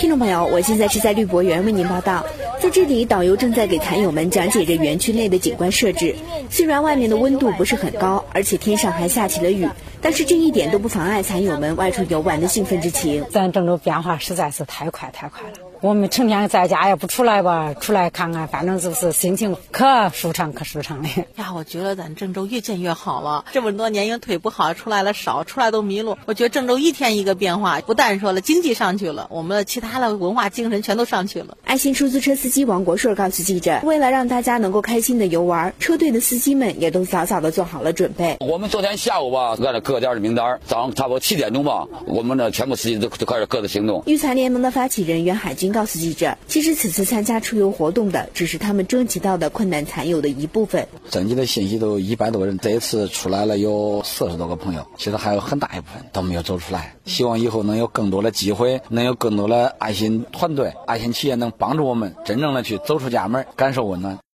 听众朋友，我现在是在绿博园为您报道，在这里，导游正在给坛友们讲解着园区内的景观设置。虽然外面的温度不是很高，而且天上还下起了雨，但是这一点都不妨碍坛友们外出游玩的兴奋之情。咱郑州变化实在是太快太快了。我们成天在家也不出来吧，出来看看，反正就是心情可舒畅可舒畅的。呀，我觉得咱郑州越建越好了。这么多年因为腿不好出来了少，出来都迷路。我觉得郑州一天一个变化，不但说了经济上去了，我们的其他的文化精神全都上去了。爱心出租车司机王国顺告诉记者，为了让大家能够开心的游玩，车队的司机们也都早早的做好了准备。我们昨天下午吧，按照各家的名单，早上差不多七点钟吧，我们的全部司机都都开始各自行动。育才联盟的发起人袁海军告诉记者。其实此次参加出游活动的，只是他们征集到的困难残友的一部分。征集的信息都一百多人，这一次出来了有四十多个朋友，其实还有很大一部分都没有走出来。希望以后能有更多的机会，能有更多的爱心团队、爱心企业能帮助我们真正的去走出家门，感受温暖。